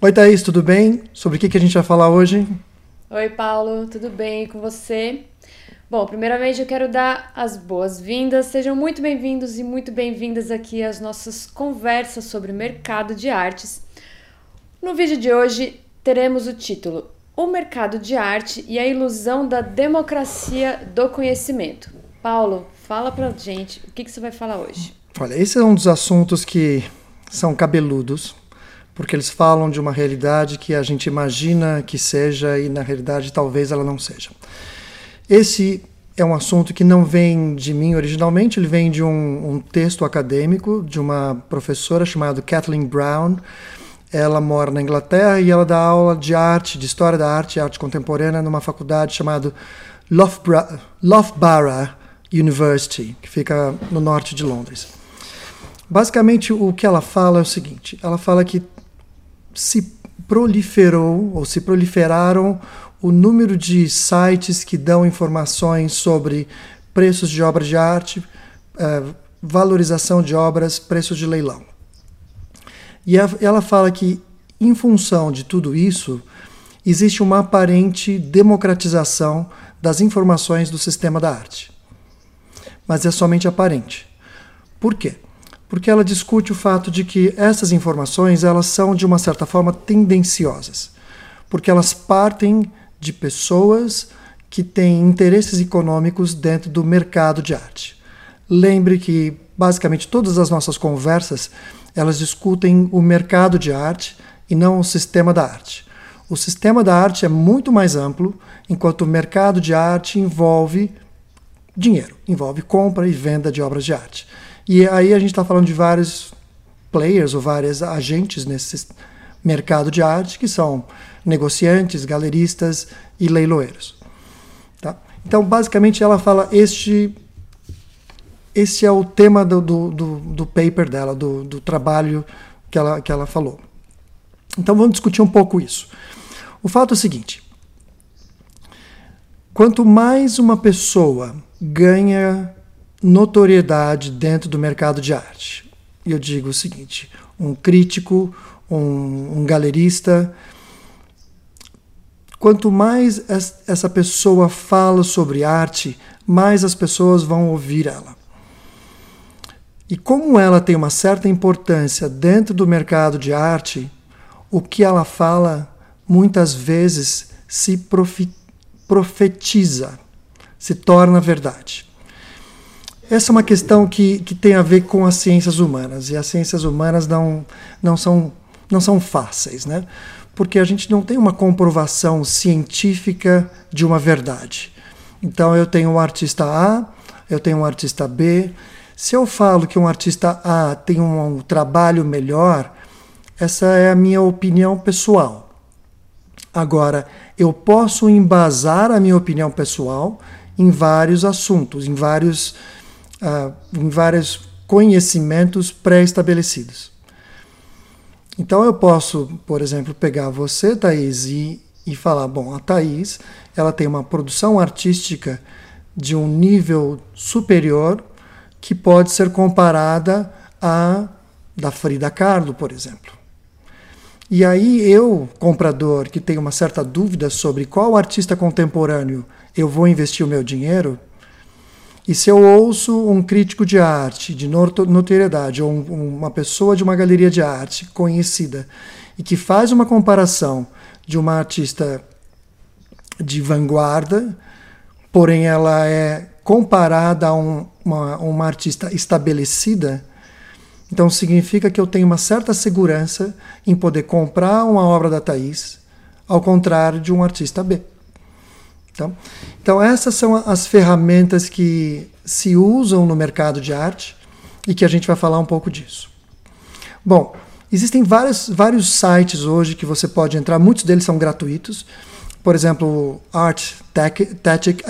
Oi, Thaís, tudo bem? Sobre o que, que a gente vai falar hoje? Oi, Paulo, tudo bem com você? Bom, primeiramente eu quero dar as boas-vindas. Sejam muito bem-vindos e muito bem-vindas aqui às nossas conversas sobre mercado de artes. No vídeo de hoje teremos o título O mercado de arte e a ilusão da democracia do conhecimento. Paulo, fala pra gente o que, que você vai falar hoje. Olha, esse é um dos assuntos que são cabeludos, porque eles falam de uma realidade que a gente imagina que seja e na realidade talvez ela não seja. Esse é um assunto que não vem de mim originalmente, ele vem de um, um texto acadêmico de uma professora chamada Kathleen Brown. Ela mora na Inglaterra e ela dá aula de arte, de história da arte e arte contemporânea numa faculdade chamada Loughborough, Loughborough University, que fica no norte de Londres. Basicamente, o que ela fala é o seguinte: ela fala que se proliferou ou se proliferaram o número de sites que dão informações sobre preços de obras de arte, eh, valorização de obras, preços de leilão. E ela fala que, em função de tudo isso, existe uma aparente democratização das informações do sistema da arte. Mas é somente aparente. Por quê? Porque ela discute o fato de que essas informações elas são de uma certa forma tendenciosas, porque elas partem de pessoas que têm interesses econômicos dentro do mercado de arte. Lembre que basicamente todas as nossas conversas elas discutem o mercado de arte e não o sistema da arte. O sistema da arte é muito mais amplo, enquanto o mercado de arte envolve dinheiro, envolve compra e venda de obras de arte. E aí a gente está falando de vários players ou vários agentes nesse mercado de arte, que são negociantes, galeristas e leiloeiros. Tá? Então, basicamente, ela fala este esse é o tema do, do, do, do paper dela, do, do trabalho que ela, que ela falou. Então vamos discutir um pouco isso. O fato é o seguinte: quanto mais uma pessoa ganha notoriedade dentro do mercado de arte, e eu digo o seguinte: um crítico, um, um galerista, quanto mais essa pessoa fala sobre arte, mais as pessoas vão ouvir ela. E como ela tem uma certa importância dentro do mercado de arte, o que ela fala muitas vezes se profetiza, se torna verdade. Essa é uma questão que, que tem a ver com as ciências humanas, e as ciências humanas não, não, são, não são fáceis, né? porque a gente não tem uma comprovação científica de uma verdade. Então eu tenho um artista A, eu tenho um artista B, se eu falo que um artista A tem um, um trabalho melhor, essa é a minha opinião pessoal. Agora, eu posso embasar a minha opinião pessoal em vários assuntos, em vários, em vários conhecimentos pré-estabelecidos. Então eu posso, por exemplo, pegar você, Thaís, e, e falar, bom, a Thaís, ela tem uma produção artística de um nível superior que pode ser comparada à da Frida Kahlo, por exemplo. E aí eu, comprador, que tenho uma certa dúvida sobre qual artista contemporâneo eu vou investir o meu dinheiro, e se eu ouço um crítico de arte, de notoriedade, ou um, uma pessoa de uma galeria de arte conhecida, e que faz uma comparação de uma artista de vanguarda, porém ela é comparada a um, uma, uma artista estabelecida, então significa que eu tenho uma certa segurança em poder comprar uma obra da Thaís, ao contrário de um artista B. Então, então essas são as ferramentas que se usam no mercado de arte e que a gente vai falar um pouco disso. Bom, existem vários, vários sites hoje que você pode entrar, muitos deles são gratuitos por exemplo, Art Tactic.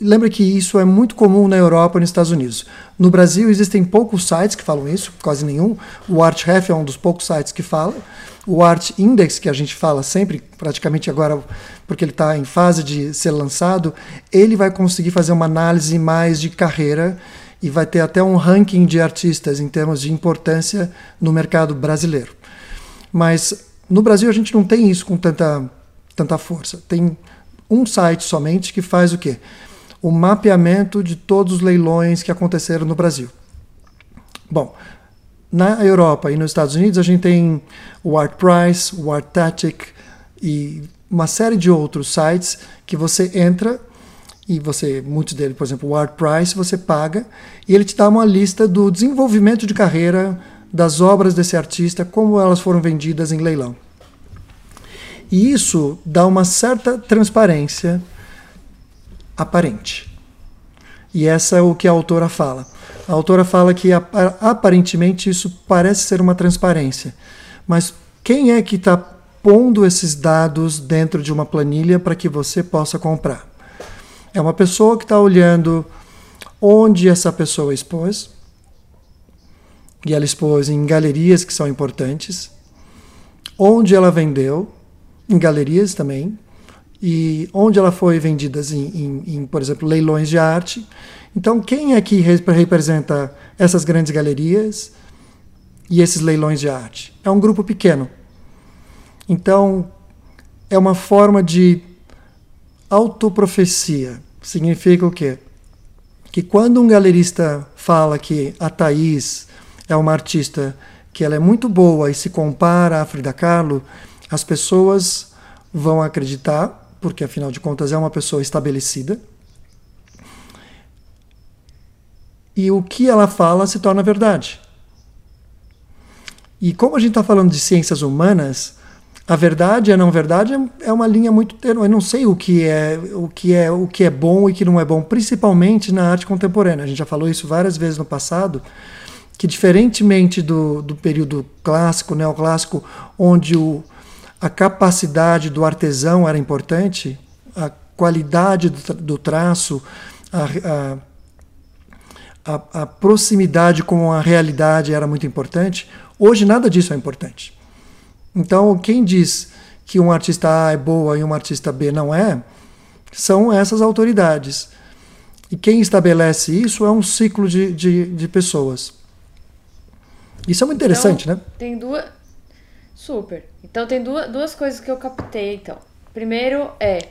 Lembra que isso é muito comum na Europa e nos Estados Unidos. No Brasil existem poucos sites que falam isso, quase nenhum. O ArtRef é um dos poucos sites que fala. O Art Index, que a gente fala sempre, praticamente agora, porque ele está em fase de ser lançado, ele vai conseguir fazer uma análise mais de carreira e vai ter até um ranking de artistas em termos de importância no mercado brasileiro. Mas no Brasil a gente não tem isso com tanta, tanta força. Tem um site somente que faz o quê? O mapeamento de todos os leilões que aconteceram no Brasil. Bom, na Europa e nos Estados Unidos a gente tem o Art Price, o Artatic e uma série de outros sites que você entra e você, muitos deles, por exemplo, o Art Price, você paga e ele te dá uma lista do desenvolvimento de carreira das obras desse artista, como elas foram vendidas em leilão. E isso dá uma certa transparência aparente. E essa é o que a autora fala. A autora fala que aparentemente isso parece ser uma transparência, mas quem é que está pondo esses dados dentro de uma planilha para que você possa comprar? É uma pessoa que está olhando onde essa pessoa expôs, e ela expôs em galerias que são importantes, onde ela vendeu, em galerias também, e onde ela foi vendida em, em, em, por exemplo, leilões de arte. Então, quem é que representa essas grandes galerias e esses leilões de arte? É um grupo pequeno. Então, é uma forma de autoprofecia. Significa o quê? Que quando um galerista fala que a Thaís é uma artista que ela é muito boa e se compara à Frida Kahlo, as pessoas vão acreditar, porque afinal de contas é uma pessoa estabelecida. E o que ela fala se torna verdade. E como a gente está falando de ciências humanas, a verdade e a não verdade é uma linha muito tênue. Eu não sei o que é o que é o que é bom e o que não é bom, principalmente na arte contemporânea. A gente já falou isso várias vezes no passado, que diferentemente do, do período clássico, neoclássico, onde o, a capacidade do artesão era importante, a qualidade do, do traço, a, a, a, a proximidade com a realidade era muito importante. Hoje nada disso é importante. Então, quem diz que um artista A é boa e um artista B não é, são essas autoridades. E quem estabelece isso é um ciclo de, de, de pessoas. Isso é muito interessante, então, né? Tem duas. Super. Então, tem duas, duas coisas que eu captei. Então, primeiro é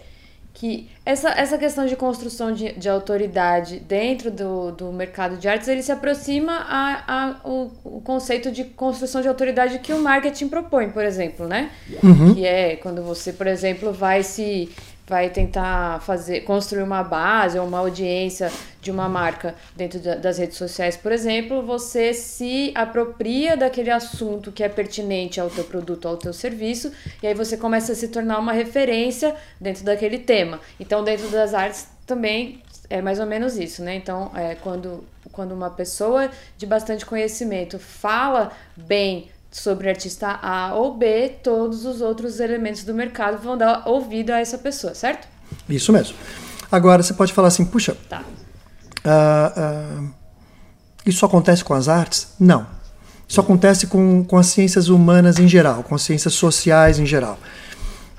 que essa, essa questão de construção de, de autoridade dentro do, do mercado de artes, ele se aproxima a, a, o, o conceito de construção de autoridade que o marketing propõe, por exemplo, né? Uhum. Que é quando você, por exemplo, vai se vai tentar fazer construir uma base ou uma audiência de uma marca dentro das redes sociais, por exemplo, você se apropria daquele assunto que é pertinente ao teu produto, ao teu serviço, e aí você começa a se tornar uma referência dentro daquele tema. Então, dentro das artes também é mais ou menos isso, né? Então, é, quando, quando uma pessoa de bastante conhecimento fala bem sobre artista A ou B, todos os outros elementos do mercado vão dar ouvido a essa pessoa, certo? Isso mesmo. Agora você pode falar assim, puxa, tá. Uh, uh, isso acontece com as artes? Não. Isso acontece com, com as ciências humanas em geral, com as ciências sociais em geral.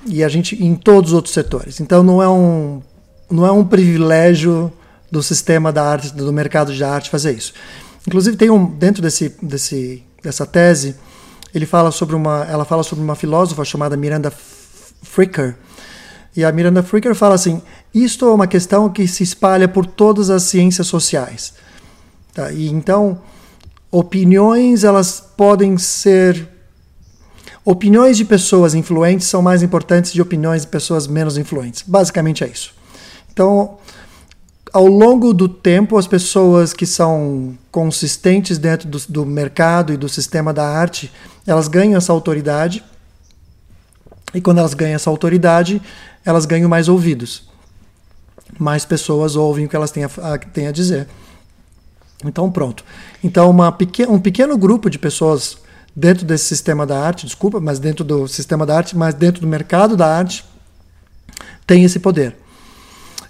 E a gente em todos os outros setores. Então não é um não é um privilégio do sistema da arte, do mercado de arte fazer isso. Inclusive tem um dentro desse, desse dessa tese ele fala sobre uma, ela fala sobre uma filósofa chamada Miranda Fricker. E a Miranda Fricker fala assim: isto é uma questão que se espalha por todas as ciências sociais. Tá? E então, opiniões elas podem ser opiniões de pessoas influentes são mais importantes de opiniões de pessoas menos influentes. Basicamente é isso. Então, ao longo do tempo, as pessoas que são consistentes dentro do, do mercado e do sistema da arte, elas ganham essa autoridade. E quando elas ganham essa autoridade, elas ganham mais ouvidos. Mais pessoas ouvem o que elas têm a, a, têm a dizer. Então, pronto. Então, uma um pequeno grupo de pessoas dentro desse sistema da arte, desculpa, mas dentro do sistema da arte, mas dentro do mercado da arte, tem esse poder.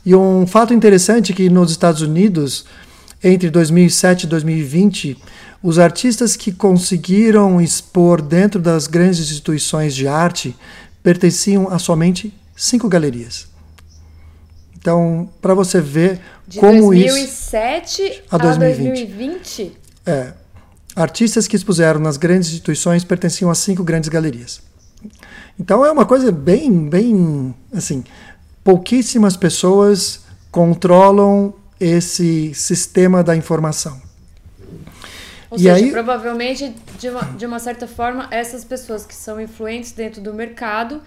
E um fato interessante é que nos Estados Unidos, entre 2007 e 2020, os artistas que conseguiram expor dentro das grandes instituições de arte pertenciam a somente cinco galerias. Então, para você ver de como 2007 isso. A 2020. 2020? É. Artistas que expuseram nas grandes instituições pertenciam a cinco grandes galerias. Então é uma coisa bem, bem, assim, pouquíssimas pessoas controlam esse sistema da informação. Ou e seja, aí, provavelmente, de uma, de uma certa forma, essas pessoas que são influentes dentro do mercado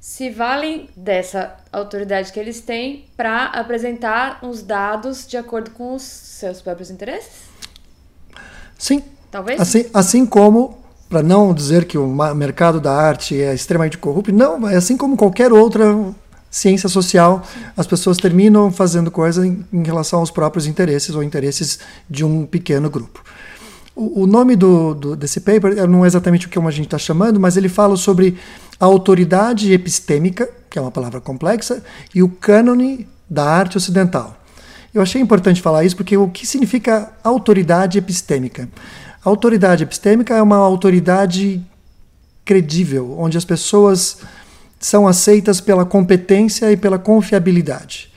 se valem dessa autoridade que eles têm para apresentar os dados de acordo com os seus próprios interesses? Sim. Talvez? Assim, assim como, para não dizer que o mercado da arte é extremamente corrupto, não, é assim como qualquer outra ciência social, as pessoas terminam fazendo coisas em, em relação aos próprios interesses ou interesses de um pequeno grupo. O, nome do, do, desse paper não é exatamente o que a gente está chamando, mas ele fala sobre a autoridade epistêmica, que é uma palavra complexa, e o cânone da arte ocidental. Eu achei importante falar isso porque o que significa autoridade epistêmica? A autoridade epistêmica é uma autoridade credível, onde as pessoas são aceitas pela competência e pela confiabilidade.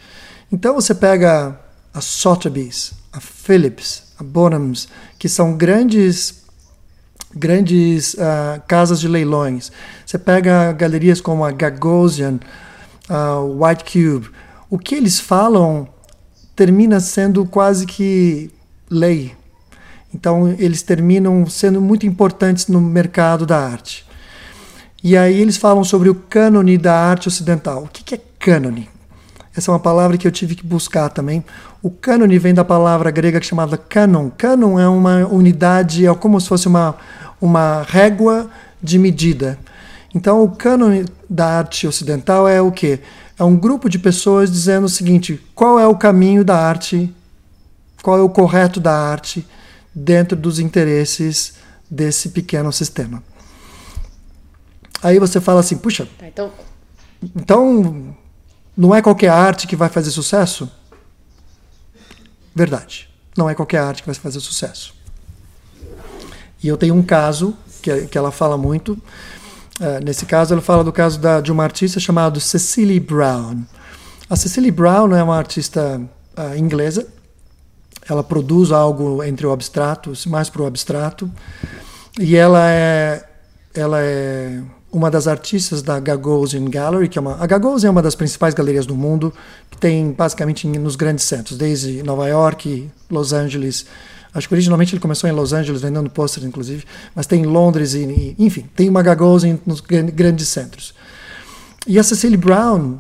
Então você pega a Sotheby's, a Phillips, a Bonhams, que são grandes grandes uh, casas de leilões. Você pega galerias como a Gagosian, a White Cube. O que eles falam termina sendo quase que lei. Então, eles terminam sendo muito importantes no mercado da arte. E aí eles falam sobre o cânone da arte ocidental. O que é cânone? Essa é uma palavra que eu tive que buscar também. O cânone vem da palavra grega chamada canon. Canon é uma unidade, é como se fosse uma, uma régua de medida. Então, o cânone da arte ocidental é o quê? É um grupo de pessoas dizendo o seguinte: qual é o caminho da arte, qual é o correto da arte dentro dos interesses desse pequeno sistema. Aí você fala assim: puxa, tá, então... então não é qualquer arte que vai fazer sucesso? Verdade. Não é qualquer arte que vai fazer sucesso. E eu tenho um caso que, que ela fala muito. Uh, nesse caso, ela fala do caso da, de uma artista chamada Cecily Brown. A Cecily Brown é uma artista uh, inglesa. Ela produz algo entre o abstrato, mais para o abstrato. E ela é, ela é uma das artistas da Gagosian Gallery, que é uma, a Gagosian é uma das principais galerias do mundo, que tem basicamente nos grandes centros, desde Nova York, Los Angeles, Acho que originalmente ele começou em Los Angeles, vendendo pôster, inclusive, mas tem em Londres, e, enfim, tem uma Gagosian nos grandes centros. E a Cecily Brown,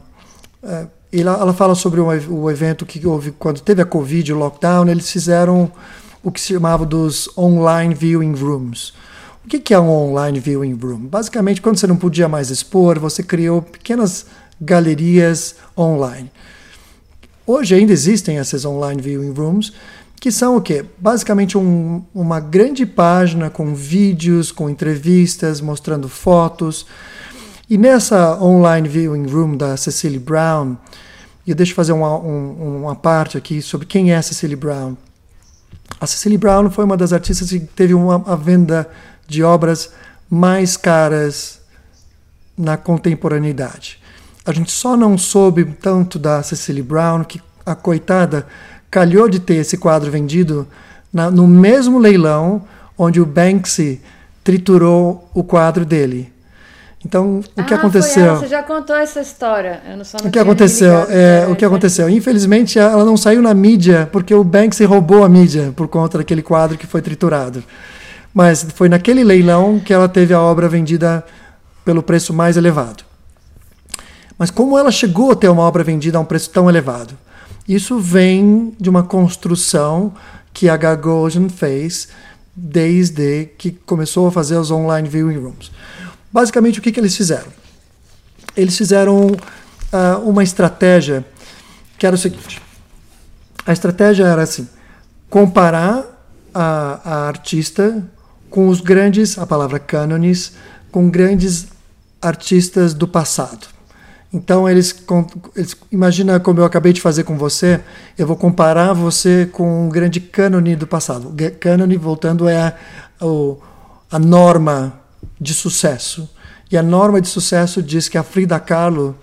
uh, ela, ela, fala sobre o, evento que houve quando teve a Covid, o lockdown, eles fizeram o que se chamava dos online viewing rooms. O que, é um online viewing room? Basicamente, quando você não podia mais expor, você criou pequenas galerias online. Hoje ainda existem essas online viewing rooms, que são o quê? Basicamente um, uma grande página com vídeos, com entrevistas, mostrando fotos. E nessa online viewing room da Cecily Brown, e deixa eu fazer uma, um, uma parte aqui sobre quem é Cecily Brown. A Cecily Brown foi uma das artistas que teve uma, uma venda de obras mais caras na contemporaneidade. A gente só não soube tanto da Cecily Brown que a coitada calhou de ter esse quadro vendido na, no mesmo leilão onde o Banksy triturou o quadro dele. Então, o que ah, aconteceu? Você já contou essa história. Eu não só não o que aconteceu? É, o que aconteceu? Infelizmente, ela não saiu na mídia porque o Banksy roubou a mídia por conta daquele quadro que foi triturado. Mas foi naquele leilão que ela teve a obra vendida pelo preço mais elevado. Mas como ela chegou a ter uma obra vendida a um preço tão elevado? Isso vem de uma construção que a Gagosian fez desde que começou a fazer os online viewing rooms. Basicamente, o que, que eles fizeram? Eles fizeram uh, uma estratégia que era o seguinte: a estratégia era assim, comparar a, a artista com os grandes, a palavra cânones, com grandes artistas do passado. Então eles, eles, imagina como eu acabei de fazer com você, eu vou comparar você com um grande cânone do passado. Cânone, voltando, é a, a norma de sucesso. E a norma de sucesso diz que a Frida Kahlo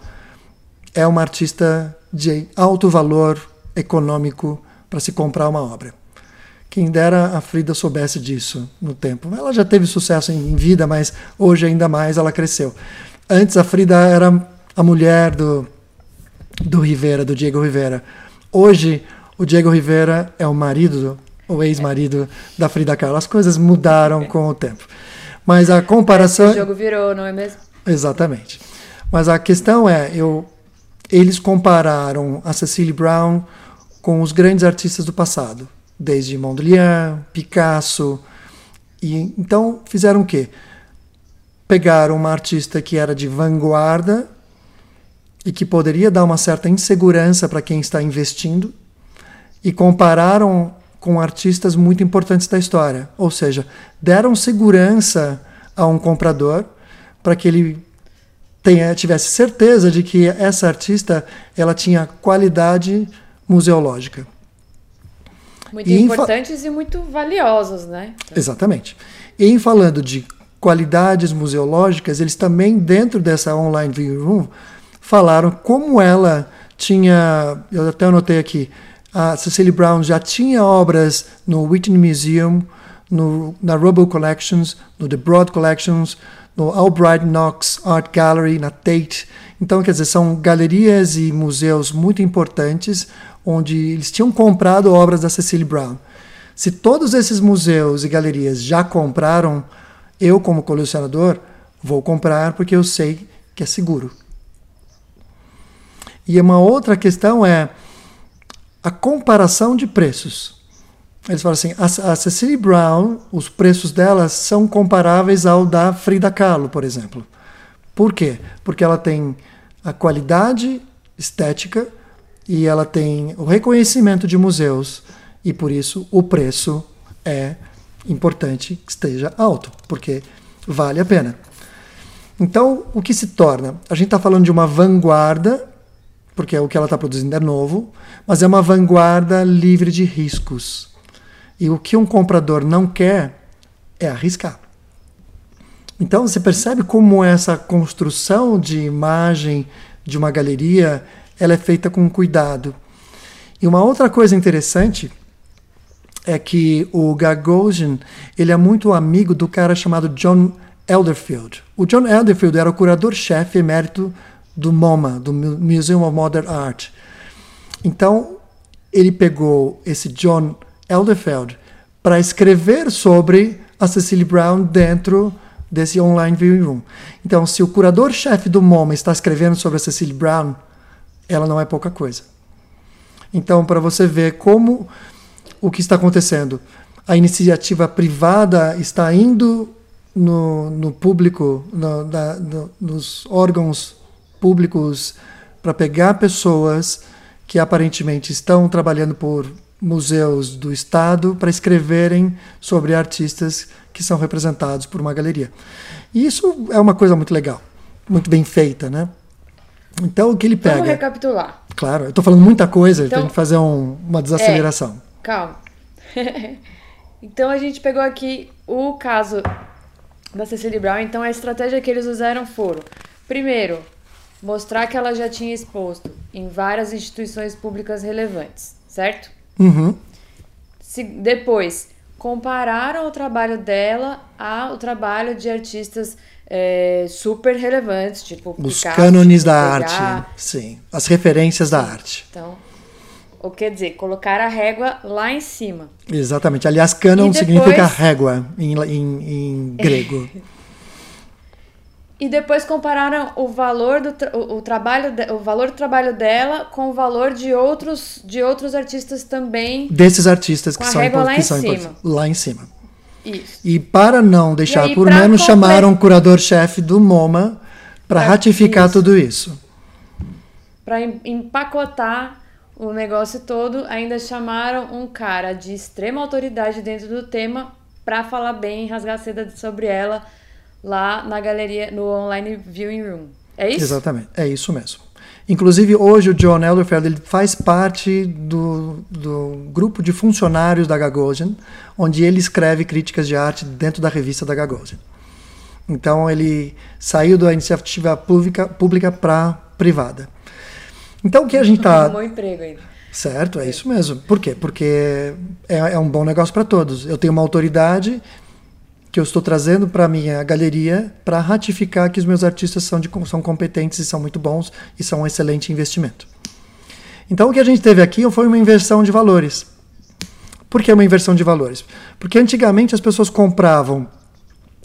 é uma artista de alto valor econômico para se comprar uma obra. Quem dera a Frida soubesse disso no tempo. Ela já teve sucesso em vida, mas hoje ainda mais ela cresceu. Antes a Frida era a mulher do, do Rivera, do Diego Rivera. Hoje o Diego Rivera é o marido, o ex-marido da Frida Kahlo. As coisas mudaram com o tempo. Mas a comparação. O jogo virou, não é mesmo? Exatamente. Mas a questão é, eu, eles compararam a Cecily Brown com os grandes artistas do passado, desde Mondrian, Picasso. E então fizeram o quê? Pegaram uma artista que era de vanguarda e que poderia dar uma certa insegurança para quem está investindo e compararam com artistas muito importantes da história, ou seja, deram segurança a um comprador para que ele tenha, tivesse certeza de que essa artista ela tinha qualidade museológica. Muito e importantes e muito valiosos, né? Exatamente. E em falando de qualidades museológicas, eles também, dentro dessa online viewing room, falaram como ela tinha. Eu até anotei aqui a Cecily Brown já tinha obras no Whitney Museum, no, na Robo Collections, no The Broad Collections, no Albright Knox Art Gallery, na Tate. Então, quer dizer, são galerias e museus muito importantes onde eles tinham comprado obras da Cecily Brown. Se todos esses museus e galerias já compraram, eu, como colecionador, vou comprar porque eu sei que é seguro. E uma outra questão é a comparação de preços. Eles falam assim, a, Cecily Brown, os preços dela são comparáveis ao da Frida Kahlo, por exemplo. Por quê? Porque ela tem a qualidade estética e ela tem o reconhecimento de museus e por isso o preço é importante que esteja alto, porque vale a pena. Então, o que se torna? A gente está falando de uma vanguarda porque é o que ela está produzindo é novo, mas é uma vanguarda livre de riscos. E o que um comprador não quer é arriscar. Então você percebe como essa construção de imagem de uma galeria ela é feita com cuidado. E uma outra coisa interessante é que o Gagosian ele é muito amigo do cara chamado John Elderfield. O John Elderfield era o curador-chefe emérito do MoMA, do Museum of Modern Art. Então, ele pegou esse John Elderfeld para escrever sobre a Cecily Brown dentro desse online viewing room. Então, se o curador-chefe do MoMA está escrevendo sobre a Cecily Brown, ela não é pouca coisa. Então, para você ver como o que está acontecendo, a iniciativa privada está indo no, no público, no, no, nos órgãos públicos para pegar pessoas que aparentemente estão trabalhando por museus do estado para escreverem sobre artistas que são representados por uma galeria. E isso é uma coisa muito legal, muito bem feita, né? Então o que ele pega? Vamos recapitular. Claro, eu estou falando muita coisa, então, tem que fazer um, uma desaceleração. É, calma. então a gente pegou aqui o caso da Cecily Brown. Então a estratégia que eles usaram foram, primeiro, mostrar que ela já tinha exposto em várias instituições públicas relevantes, certo? Uhum. Se, depois, compararam o trabalho dela ao trabalho de artistas é, super relevantes, tipo os Picasso, cânones da Degas. arte, sim, as referências da arte. Então, ou quer dizer, colocar a régua lá em cima. Exatamente. Aliás, cânon depois... significa régua em, em, em grego. E depois compararam o valor do tra o, o, trabalho de, o valor do trabalho dela com o valor de outros de outros artistas também. Desses artistas que são, que são cima. lá em cima. Isso. E para não deixar aí, por menos, chamaram o curador-chefe do MoMA para ratificar isso. tudo isso. Para empacotar o negócio todo, ainda chamaram um cara de extrema autoridade dentro do tema para falar bem, rasgar seda sobre ela lá na galeria, no online viewing room. É isso? Exatamente, é isso mesmo. Inclusive, hoje o John Elderfeld ele faz parte do, do grupo de funcionários da Gagosian, onde ele escreve críticas de arte dentro da revista da Gagosian. Então, ele saiu da iniciativa pública, para privada. Então, o que a gente está. Um bom emprego ainda. Certo, é isso mesmo. Por quê? Porque é, é um bom negócio para todos. Eu tenho uma autoridade que eu estou trazendo para a minha galeria para ratificar que os meus artistas são, de, são competentes e são muito bons e são um excelente investimento. Então o que a gente teve aqui foi uma inversão de valores. Por que uma inversão de valores? Porque antigamente as pessoas compravam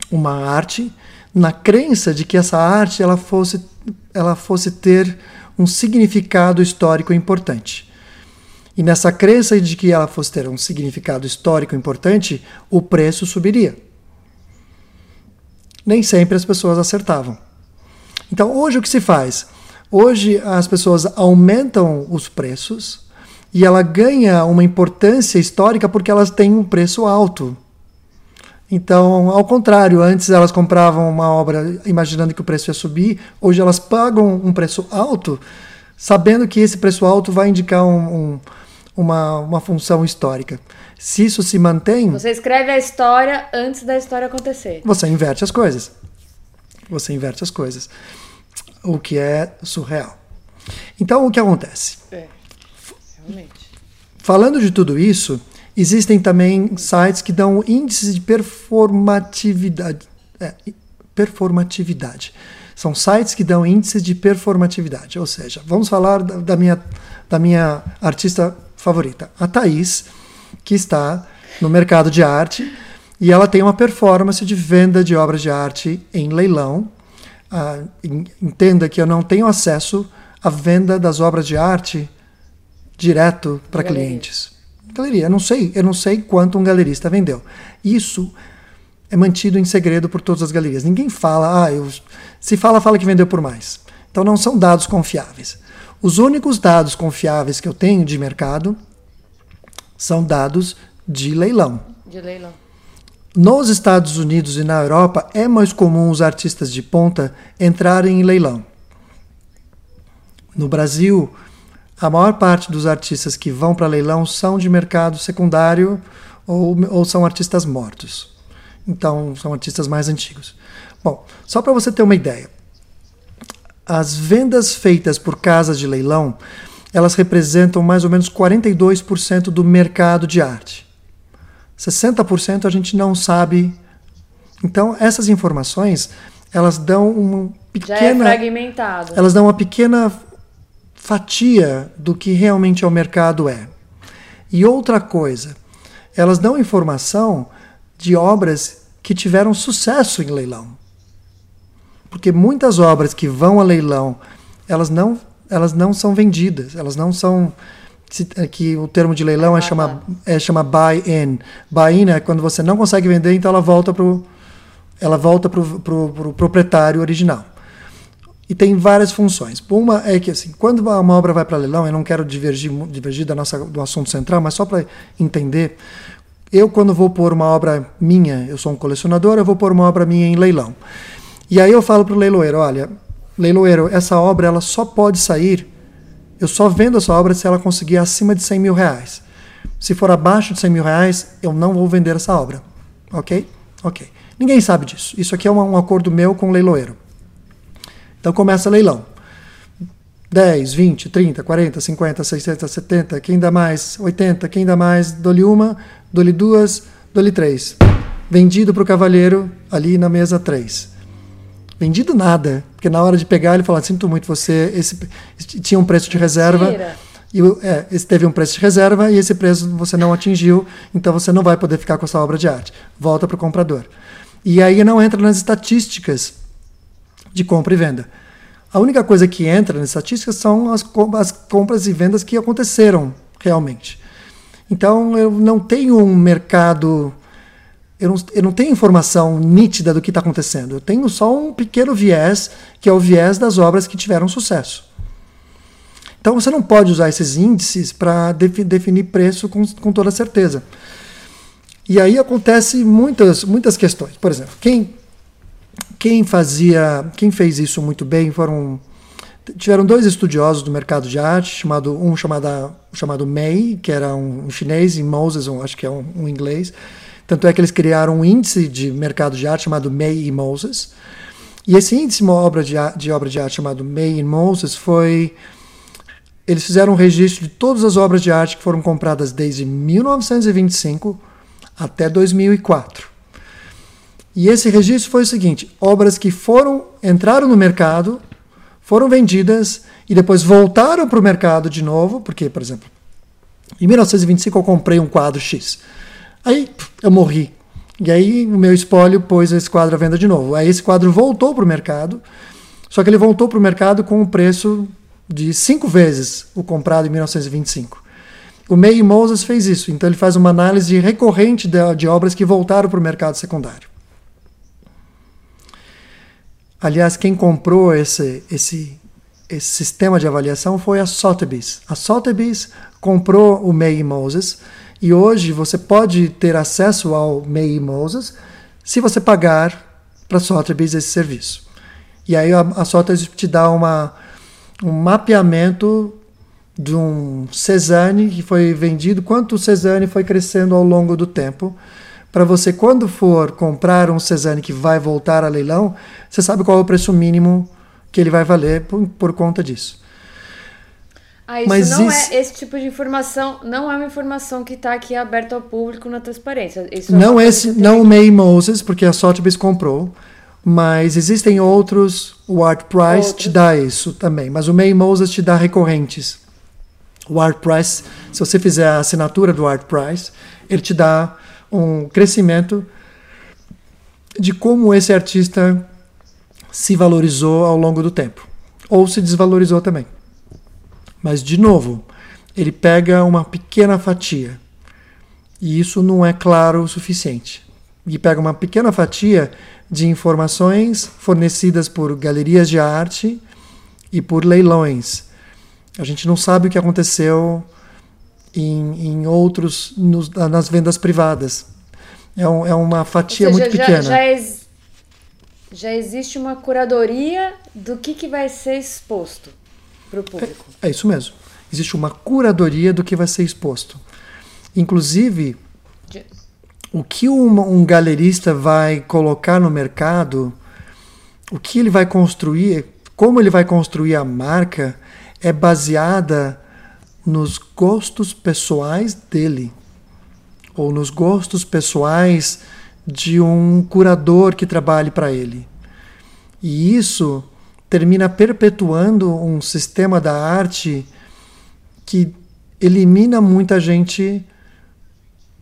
uma arte na crença de que essa arte ela fosse, ela fosse ter um significado histórico importante. E nessa crença de que ela fosse ter um significado histórico importante, o preço subiria. Nem sempre as pessoas acertavam. Então, hoje o que se faz? Hoje as pessoas aumentam os preços e ela ganha uma importância histórica porque elas têm um preço alto. Então, ao contrário, antes elas compravam uma obra imaginando que o preço ia subir, hoje elas pagam um preço alto, sabendo que esse preço alto vai indicar um, um, uma, uma função histórica. Se isso se mantém. Você escreve a história antes da história acontecer. Você inverte as coisas. Você inverte as coisas. O que é surreal. Então, o que acontece? É, realmente. Falando de tudo isso, existem também sites que dão índices de performatividade. É, performatividade. São sites que dão índices de performatividade. Ou seja, vamos falar da, da minha, da minha artista favorita, a Thaís, que está no mercado de arte e ela tem uma performance de venda de obras de arte em leilão. Ah, entenda que eu não tenho acesso à venda das obras de arte direto para clientes. Galeria, eu não sei, eu não sei quanto um galerista vendeu. Isso é mantido em segredo por todas as galerias. Ninguém fala, ah, eu, se fala, fala que vendeu por mais. Então não são dados confiáveis. Os únicos dados confiáveis que eu tenho de mercado são dados de leilão. De leilão. Nos Estados Unidos e na Europa é mais comum os artistas de ponta entrarem em leilão. No Brasil, a maior parte dos artistas que vão para leilão são de mercado secundário ou, ou são artistas mortos. Então, são artistas mais antigos. Bom, só para você ter uma ideia, as vendas feitas por casas de leilão, elas representam mais ou menos 42% do mercado de arte. 60% a gente não sabe. Então, essas informações, elas dão uma pequena Já é fragmentado. Elas dão uma pequena fatia do que realmente o mercado é. E outra coisa, elas dão informação de obras que tiveram sucesso em leilão porque muitas obras que vão a leilão, elas não, elas não são vendidas, elas não são é que o termo de leilão é chamar é chama buy-in. Buy-in é quando você não consegue vender, então ela volta para ela volta pro, pro proprietário original. E tem várias funções. Uma é que assim, quando uma obra vai para leilão, eu não quero divergir, divergir da nossa, do assunto central, mas só para entender, eu quando vou pôr uma obra minha, eu sou um colecionador, eu vou pôr uma obra minha em leilão. E aí eu falo para o leiloeiro, olha, leiloeiro, essa obra ela só pode sair, eu só vendo essa obra se ela conseguir acima de 100 mil reais. Se for abaixo de 100 mil reais, eu não vou vender essa obra. Ok? Ok. Ninguém sabe disso. Isso aqui é um, um acordo meu com o leiloeiro. Então começa leilão. 10, 20, 30, 40, 50, 60, 70, quem dá mais? 80, quem dá mais? Dou-lhe uma, dou-lhe duas, dou-lhe três. Vendido para o cavalheiro ali na mesa 3 vendido nada. Porque na hora de pegar, ele falou: Sinto muito, você. Esse, tinha um preço de reserva. E é, esse teve um preço de reserva e esse preço você não atingiu, então você não vai poder ficar com essa obra de arte. Volta para o comprador. E aí não entra nas estatísticas de compra e venda. A única coisa que entra nas estatísticas são as, as compras e vendas que aconteceram realmente. Então eu não tenho um mercado eu não, eu não tenho informação nítida do que está acontecendo. Eu tenho só um pequeno viés, que é o viés das obras que tiveram sucesso. Então você não pode usar esses índices para defi definir preço com, com toda certeza. E aí acontece muitas, muitas questões. Por exemplo, quem, quem fazia, quem fez isso muito bem foram tiveram dois estudiosos do mercado de arte, chamado um chamado chamado Mei, que era um, chinês, e Moses, um, acho que é um, um inglês tanto é que eles criaram um índice de mercado de arte chamado May e Moses. E esse índice de obra de, de obra de arte chamado May e Moses foi eles fizeram um registro de todas as obras de arte que foram compradas desde 1925 até 2004. E esse registro foi o seguinte: obras que foram entraram no mercado, foram vendidas e depois voltaram para o mercado de novo, porque, por exemplo, em 1925 eu comprei um quadro X. Aí eu morri. E aí o meu espólio pôs esse quadro à venda de novo. Aí esse quadro voltou para o mercado, só que ele voltou para o mercado com um preço de cinco vezes o comprado em 1925. O May Moses fez isso, então ele faz uma análise recorrente de, de obras que voltaram para o mercado secundário. Aliás, quem comprou esse, esse, esse sistema de avaliação foi a Sotheby's. A Sotheby's comprou o May Moses e hoje você pode ter acesso ao May Moses se você pagar para a Sotheby's esse serviço. E aí a, a Sotheby's te dá uma, um mapeamento de um Cezanne que foi vendido, quanto o Cezanne foi crescendo ao longo do tempo, para você, quando for comprar um Cezanne que vai voltar a leilão, você sabe qual é o preço mínimo que ele vai valer por, por conta disso. Ah, isso Mas não isso... é esse tipo de informação, não é uma informação que está aqui aberta ao público na transparência. Isso é não esse, não o May Moses, porque a Sotheby's comprou. Mas existem outros, o Art Price outros. te dá isso também, mas o May Moses te dá recorrentes. O Art Price, se você fizer a assinatura do Art Price, ele te dá um crescimento de como esse artista se valorizou ao longo do tempo, ou se desvalorizou também. Mas, de novo, ele pega uma pequena fatia, e isso não é claro o suficiente. E pega uma pequena fatia de informações fornecidas por galerias de arte e por leilões. A gente não sabe o que aconteceu em, em outros, nos, nas vendas privadas. É, um, é uma fatia seja, muito pequena. Já, já, ex, já, existe uma curadoria do que, que vai ser exposto para o público. É, é isso mesmo. Existe uma curadoria do que vai ser exposto. Inclusive, o que um, um galerista vai colocar no mercado, o que ele vai construir, como ele vai construir a marca, é baseada nos gostos pessoais dele, ou nos gostos pessoais de um curador que trabalhe para ele. E isso termina perpetuando um sistema da arte que elimina muita gente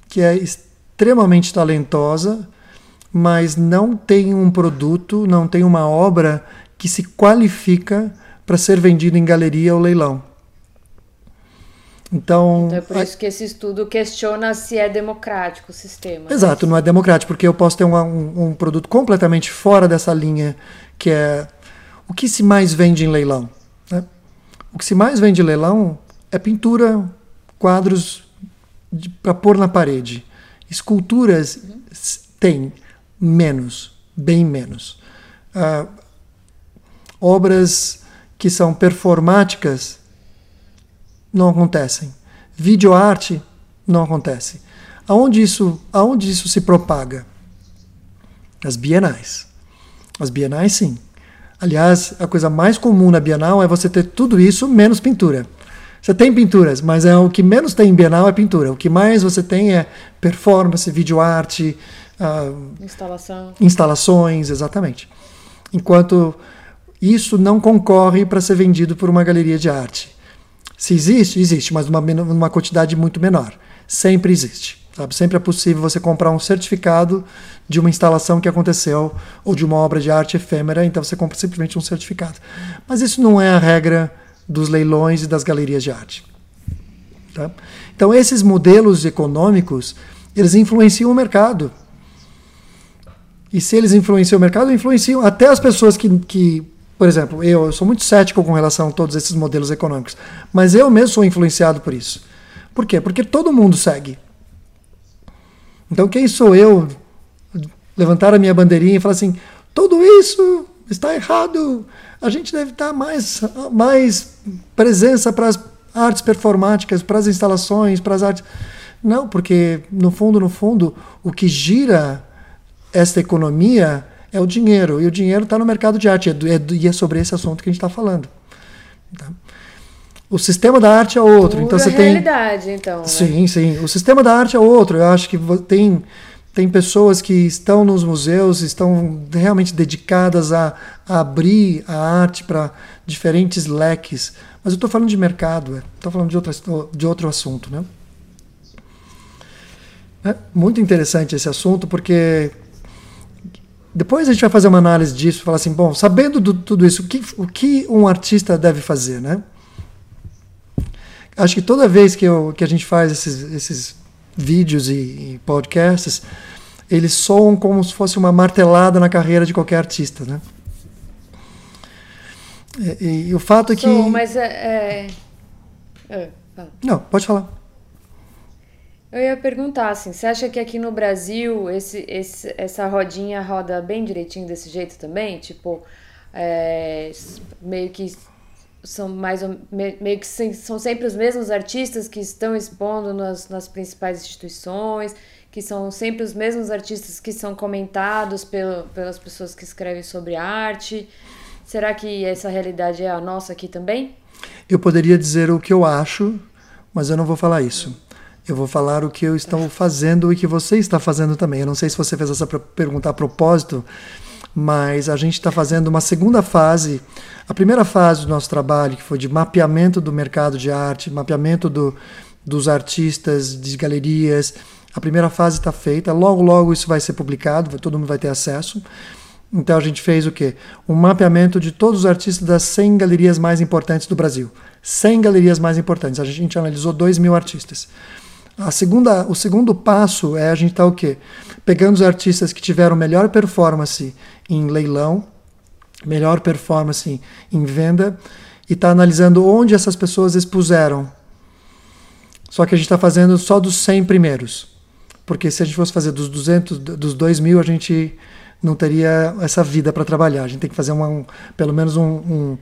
que é extremamente talentosa, mas não tem um produto, não tem uma obra que se qualifica para ser vendido em galeria ou leilão. Então, então é por isso que esse estudo questiona se é democrático o sistema. Né? Exato, não é democrático, porque eu posso ter um, um, um, produto completamente fora dessa linha, que é o que se mais vende em leilão. Né? O que se mais vende em leilão é pintura, quadros para pôr na parede. Esculturas tem menos, bem menos. Uh, obras que são performáticas não acontecem. Videoarte não acontece. Aonde isso, aonde isso se propaga? As bienais. As bienais, sim. Aliás, a coisa mais comum na Bienal é você ter tudo isso menos pintura. Você tem pinturas, mas é o que menos tem em Bienal é pintura. O que mais você tem é performance, videoarte, uh, Instalação. instalações, exatamente. Enquanto isso não concorre para ser vendido por uma galeria de arte. Se existe, existe, mas numa, numa quantidade muito menor. Sempre existe. Sabe? Sempre é possível você comprar um certificado de uma instalação que aconteceu ou de uma obra de arte efêmera, então você compra simplesmente um certificado. Mas isso não é a regra dos leilões e das galerias de arte. Tá? Então, esses modelos econômicos, eles influenciam o mercado. E se eles influenciam o mercado, influenciam até as pessoas que, que por exemplo, eu, eu sou muito cético com relação a todos esses modelos econômicos, mas eu mesmo sou influenciado por isso. Por quê? Porque todo mundo segue. Então, quem sou eu levantar a minha bandeirinha e falar assim: tudo isso está errado, a gente deve dar mais, mais presença para as artes performáticas, para as instalações, para as artes. Não, porque no fundo, no fundo, o que gira esta economia é o dinheiro. E o dinheiro está no mercado de arte. É, é, e é sobre esse assunto que a gente está falando. Tá? O sistema da arte é outro. Pura então você realidade, tem. então. Né? Sim, sim. O sistema da arte é outro. Eu acho que tem, tem pessoas que estão nos museus, estão realmente dedicadas a, a abrir a arte para diferentes leques. Mas eu estou falando de mercado, estou falando de, outra, de outro assunto. Né? É muito interessante esse assunto, porque depois a gente vai fazer uma análise disso, falar assim, bom, sabendo de tudo isso, o que, o que um artista deve fazer, né? Acho que toda vez que, eu, que a gente faz esses, esses vídeos e, e podcasts, eles soam como se fosse uma martelada na carreira de qualquer artista, né? E, e o fato é que... Sou, mas é... é... é Não, pode falar. Eu ia perguntar assim, você acha que aqui no Brasil esse, esse, essa rodinha roda bem direitinho desse jeito também? Tipo, é, meio que são mais meio que são sempre os mesmos artistas que estão expondo nas, nas principais instituições, que são sempre os mesmos artistas que são comentados pelo, pelas pessoas que escrevem sobre arte. Será que essa realidade é a nossa aqui também? Eu poderia dizer o que eu acho, mas eu não vou falar isso. Eu vou falar o que eu estou fazendo e que você está fazendo também. Eu não sei se você fez essa pergunta a propósito, mas a gente está fazendo uma segunda fase. A primeira fase do nosso trabalho, que foi de mapeamento do mercado de arte, mapeamento do, dos artistas, de galerias. A primeira fase está feita. Logo, logo isso vai ser publicado, todo mundo vai ter acesso. Então a gente fez o quê? Um mapeamento de todos os artistas das 100 galerias mais importantes do Brasil. 100 galerias mais importantes. A gente analisou 2 mil artistas. A segunda, o segundo passo é a gente estar tá, o quê? Pegando os artistas que tiveram melhor performance em leilão, melhor performance em venda, e está analisando onde essas pessoas expuseram. Só que a gente está fazendo só dos 100 primeiros. Porque se a gente fosse fazer dos 200, dos 2 mil, a gente não teria essa vida para trabalhar. A gente tem que fazer uma, um, pelo menos um, um,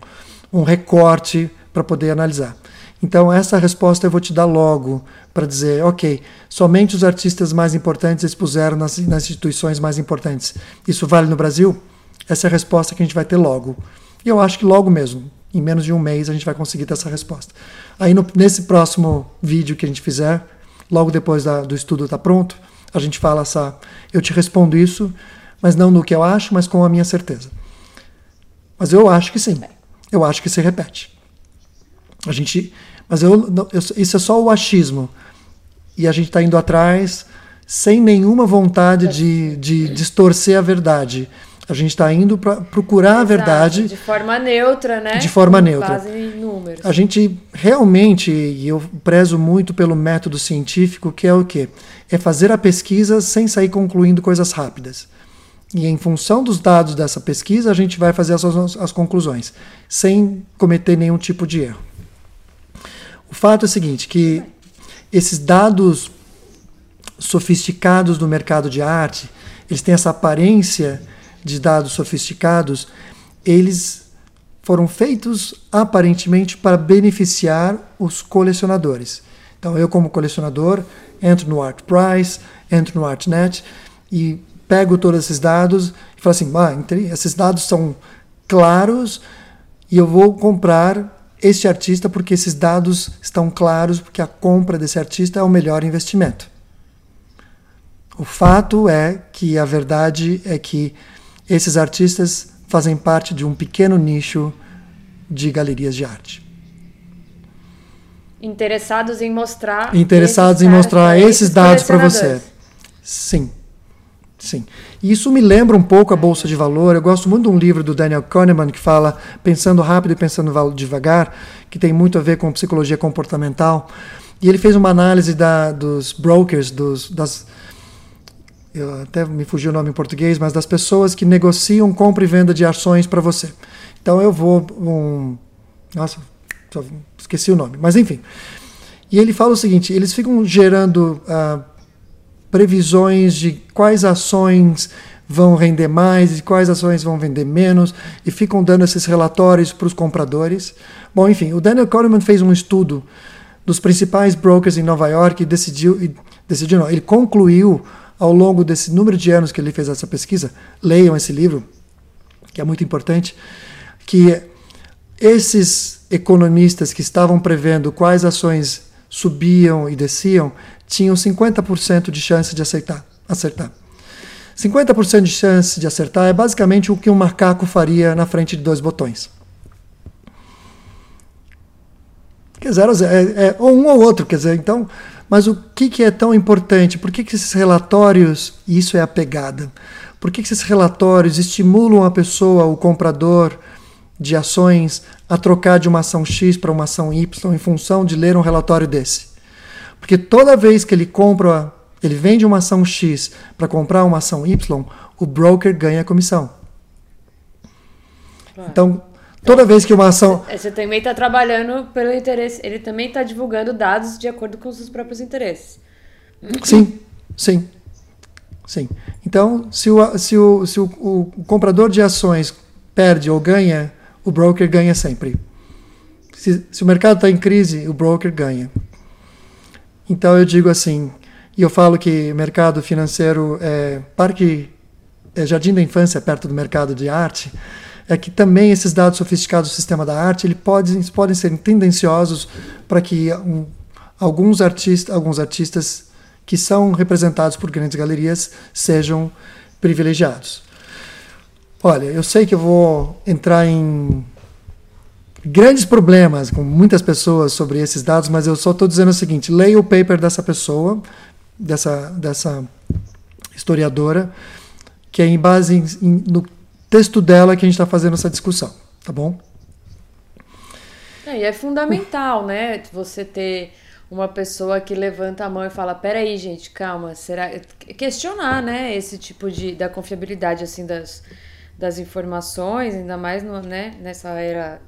um recorte para poder analisar. Então, essa resposta eu vou te dar logo, para dizer, ok, somente os artistas mais importantes expuseram nas, nas, instituições mais importantes. Isso vale no Brasil? Essa é a resposta que a gente vai ter logo. E eu acho que logo mesmo, em menos de um mês, a gente vai conseguir ter essa resposta. Aí, no, nesse próximo vídeo que a gente fizer, logo depois da, do estudo estar tá pronto, a gente fala essa. Eu te respondo isso, mas não no que eu acho, mas com a minha certeza. Mas eu acho que sim. Eu acho que se repete. A gente, mas eu, eu, isso é só o achismo. E a gente está indo atrás sem nenhuma vontade de, de distorcer a verdade. A gente está indo para procurar Exato, a verdade. De forma neutra, né? De forma neutra. Base em números. A gente realmente, e eu prezo muito pelo método científico, que é o quê? É fazer a pesquisa sem sair concluindo coisas rápidas. E em função dos dados dessa pesquisa, a gente vai fazer as, as conclusões, sem cometer nenhum tipo de erro. O fato é o seguinte, que esses dados sofisticados do mercado de arte, eles têm essa aparência de dados sofisticados, eles foram feitos aparentemente para beneficiar os colecionadores. Então eu como colecionador entro no ArtPrice, entro no ArtNet e pego todos esses dados e falo assim, ah, esses dados são claros e eu vou comprar este artista porque esses dados estão claros, porque a compra desse artista é o melhor investimento. O fato é que a verdade é que esses artistas fazem parte de um pequeno nicho de galerias de arte. Interessados em mostrar. Interessados em mostrar esses dados para você. Sim. Sim. E isso me lembra um pouco a Bolsa de Valor. Eu gosto muito de um livro do Daniel Kahneman que fala Pensando Rápido e Pensando Devagar, que tem muito a ver com psicologia comportamental. E ele fez uma análise da, dos brokers, dos, das. Eu até me fugiu o nome em português, mas das pessoas que negociam compra e venda de ações para você. Então eu vou. Um, nossa, esqueci o nome, mas enfim. E ele fala o seguinte: eles ficam gerando. Uh, previsões de quais ações vão render mais e quais ações vão vender menos e ficam dando esses relatórios para os compradores. Bom, enfim, o Daniel Kahneman fez um estudo dos principais brokers em Nova York e decidiu, e decidiu não, ele concluiu ao longo desse número de anos que ele fez essa pesquisa, leiam esse livro, que é muito importante, que esses economistas que estavam prevendo quais ações subiam e desciam tinham 50% de chance de aceitar, acertar. 50% de chance de acertar é basicamente o que um macaco faria na frente de dois botões. Quer dizer, é, é, ou um ou outro, quer dizer, então. Mas o que, que é tão importante? Por que, que esses relatórios, e isso é a pegada, por que, que esses relatórios estimulam a pessoa, o comprador de ações, a trocar de uma ação X para uma ação Y em função de ler um relatório desse? Porque toda vez que ele compra, ele vende uma ação X para comprar uma ação Y, o broker ganha comissão. Claro. Então, Toda vez que uma ação. Você também está trabalhando pelo interesse. Ele também está divulgando dados de acordo com os seus próprios interesses. Sim, sim. Sim. Então, se o, se o, se o, o comprador de ações perde ou ganha, o broker ganha sempre. Se, se o mercado está em crise, o broker ganha. Então eu digo assim, e eu falo que mercado financeiro é parque, é jardim da infância perto do mercado de arte é que também esses dados sofisticados do sistema da arte ele pode, podem ser tendenciosos para que um, alguns, artistas, alguns artistas que são representados por grandes galerias sejam privilegiados. Olha, eu sei que eu vou entrar em grandes problemas com muitas pessoas sobre esses dados, mas eu só estou dizendo o seguinte: leia o paper dessa pessoa, dessa, dessa historiadora, que é em base em, em, no texto dela que a gente está fazendo essa discussão, tá bom? É, e é fundamental, né? Você ter uma pessoa que levanta a mão e fala, peraí, gente, calma, será questionar, né, esse tipo de da confiabilidade assim das, das informações, ainda mais no, né, nessa era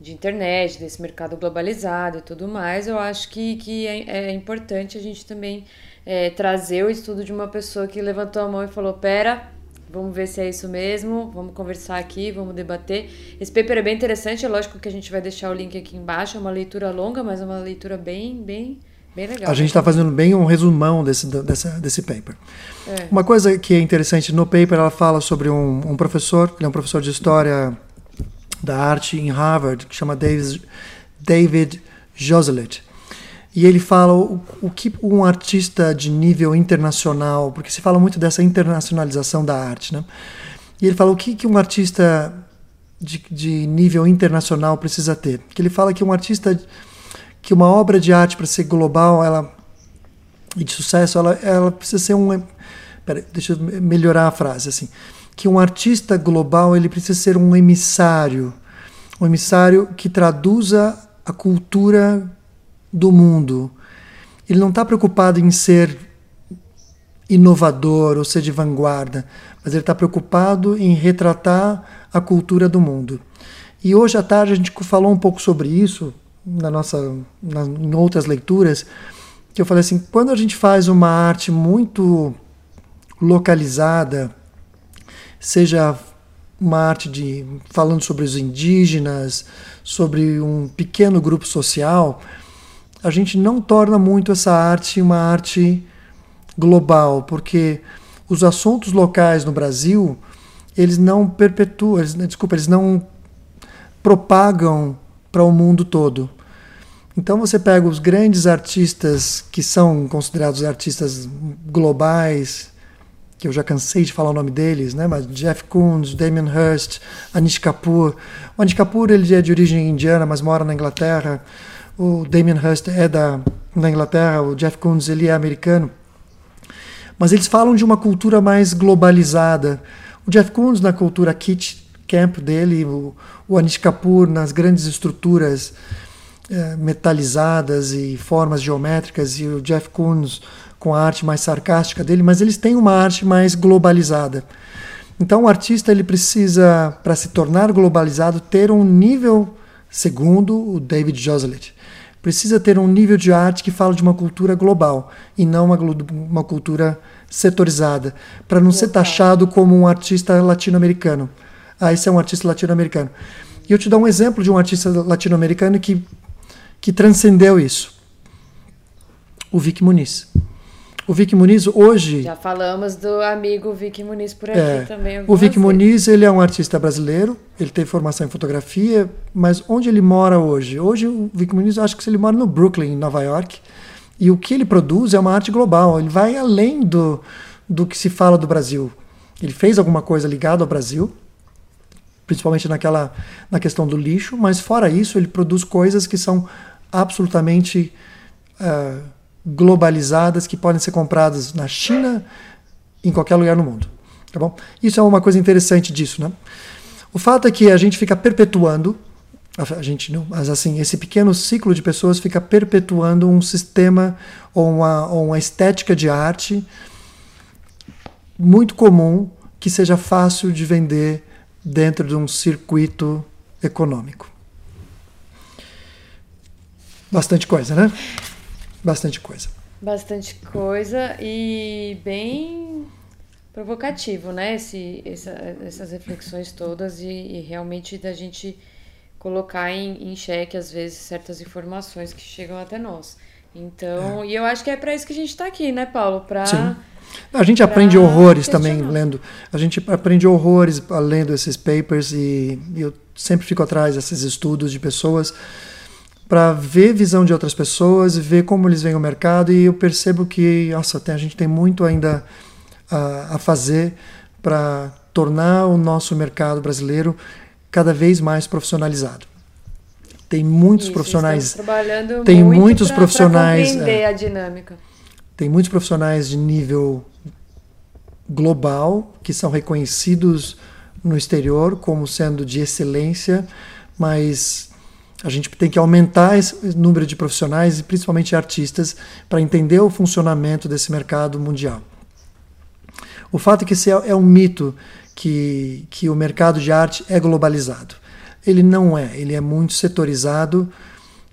de internet, desse mercado globalizado e tudo mais, eu acho que, que é, é importante a gente também é, trazer o estudo de uma pessoa que levantou a mão e falou, pera, Vamos ver se é isso mesmo. Vamos conversar aqui, vamos debater. Esse paper é bem interessante, é lógico que a gente vai deixar o link aqui embaixo. É uma leitura longa, mas é uma leitura bem, bem, bem legal. A gente está fazendo bem um resumão desse, desse, desse paper. É. Uma coisa que é interessante no paper, ela fala sobre um, um professor, ele é um professor de história da arte em Harvard, que chama David, David Joselet. E ele fala o, o, que um artista de nível internacional, porque se fala muito dessa internacionalização da arte, né? E ele fala o que, que um artista de, de nível internacional precisa ter. Que ele fala que um artista, que uma obra de arte para ser global, ela e de sucesso, ela, ela precisa ser um. Pera, deixa eu melhorar a frase assim. Que um artista global ele precisa ser um emissário, um emissário que traduza a cultura do mundo. Ele não está preocupado em ser inovador ou ser de vanguarda, mas ele está preocupado em retratar a cultura do mundo. E hoje à tarde a gente falou um pouco sobre isso na nossa, na, em outras leituras, que eu falei assim, quando a gente faz uma arte muito localizada, seja uma arte de falando sobre os indígenas, sobre um pequeno grupo social, a gente não torna muito essa arte uma arte global, porque os assuntos locais no Brasil, eles não perpetuam, eles, desculpa, eles não propagam para o mundo todo. Então você pega os grandes artistas que são considerados artistas globais, que eu já cansei de falar o nome deles, né? Mas Jeff Koons, Damien Hirst, Anish Kapoor. O Anish Kapoor ele é de origem indiana, mas mora na Inglaterra. O Damien Hirst é da, da Inglaterra, o Jeff Koons ele é americano. Mas eles falam de uma cultura mais globalizada. O Jeff Koons na cultura kit camp dele, o, o Anish Kapoor nas grandes estruturas é, metalizadas e formas geométricas e o Jeff Koons com a arte mais sarcástica dele, mas eles têm uma arte mais globalizada. Então o artista ele precisa, para se tornar globalizado, ter um nível, segundo o David Joselet, precisa ter um nível de arte que fala de uma cultura global e não uma, uma cultura setorizada, para não ser taxado como um artista latino-americano. Ah, esse é um artista latino-americano. E eu te dou um exemplo de um artista latino-americano que, que transcendeu isso. O Vic Muniz. O Vic Muniz hoje. Já falamos do amigo Vic Muniz por aqui é, também. O Vic Muniz ele é um artista brasileiro. Ele tem formação em fotografia, mas onde ele mora hoje? Hoje o Vic Muniz, eu acho que ele mora no Brooklyn, em Nova York. E o que ele produz é uma arte global. Ele vai além do, do que se fala do Brasil. Ele fez alguma coisa ligada ao Brasil, principalmente naquela na questão do lixo, mas fora isso ele produz coisas que são absolutamente uh, globalizadas, que podem ser compradas na China, em qualquer lugar no mundo, tá bom? Isso é uma coisa interessante disso, né? O fato é que a gente fica perpetuando a gente não, mas assim, esse pequeno ciclo de pessoas fica perpetuando um sistema ou uma, ou uma estética de arte muito comum que seja fácil de vender dentro de um circuito econômico. Bastante coisa, né? Bastante coisa. Bastante coisa e bem provocativo, né? Esse, essa, essas reflexões todas e, e, realmente da gente colocar em, em xeque, às vezes, certas informações que chegam até nós. Então, é. e eu acho que é para isso que a gente está aqui, né, Paulo? Para a gente aprende horrores também lendo. A gente aprende horrores lendo esses papers e eu sempre fico atrás desses estudos de pessoas para ver visão de outras pessoas e ver como eles veem o mercado e eu percebo que nossa, tem, a gente tem muito ainda a, a fazer para tornar o nosso mercado brasileiro cada vez mais profissionalizado. Tem muitos Isso, profissionais. Trabalhando tem muito muitos pra, profissionais. Pra compreender é, a dinâmica. Tem muitos profissionais de nível global que são reconhecidos no exterior como sendo de excelência, mas a gente tem que aumentar esse número de profissionais e principalmente artistas para entender o funcionamento desse mercado mundial. O fato é que esse é, é um mito que, que o mercado de arte é globalizado. Ele não é, ele é muito setorizado.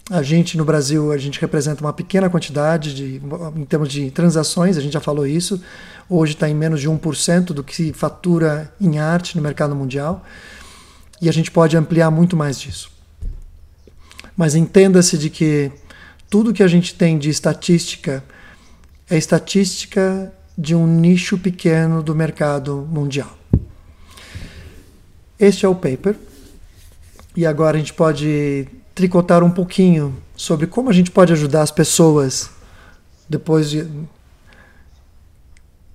A gente no Brasil, a gente representa uma pequena quantidade de, em termos de transações, a gente já falou isso. Hoje está em menos de 1% do que se fatura em arte no mercado mundial. E a gente pode ampliar muito mais disso. Mas entenda-se de que tudo que a gente tem de estatística é estatística de um nicho pequeno do mercado mundial. Este é o paper. E agora a gente pode tricotar um pouquinho sobre como a gente pode ajudar as pessoas depois de,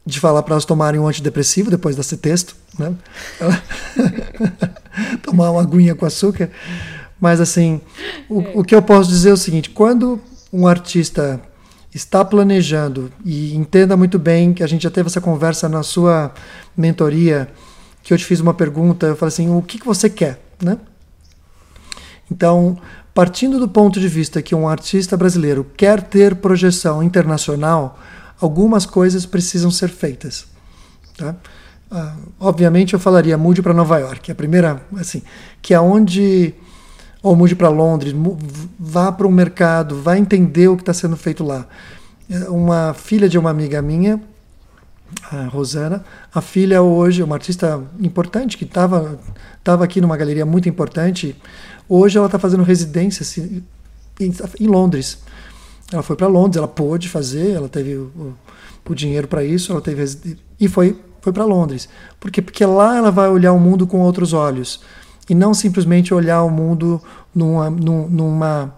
de falar para elas tomarem um antidepressivo depois desse texto, né? Tomar uma aguinha com açúcar. Mas assim, o, o que eu posso dizer é o seguinte: quando um artista está planejando e entenda muito bem que a gente já teve essa conversa na sua mentoria, que eu te fiz uma pergunta, eu falei assim, o que, que você quer, né? Então, partindo do ponto de vista que um artista brasileiro quer ter projeção internacional, algumas coisas precisam ser feitas. Tá? Uh, obviamente eu falaria mude para Nova York, a primeira, assim, que é onde ou mude para Londres, vá para o mercado, vá entender o que está sendo feito lá. É, uma filha de uma amiga minha, a Rosana, a filha hoje, uma artista importante que estava tava aqui numa galeria muito importante, Hoje ela está fazendo residência assim, em, em, Londres. Ela foi para Londres, ela pôde fazer, ela teve o, o, dinheiro para isso, ela teve e foi foi para Londres. Por quê? Porque lá ela vai olhar o mundo com outros olhos e não simplesmente olhar o mundo numa, numa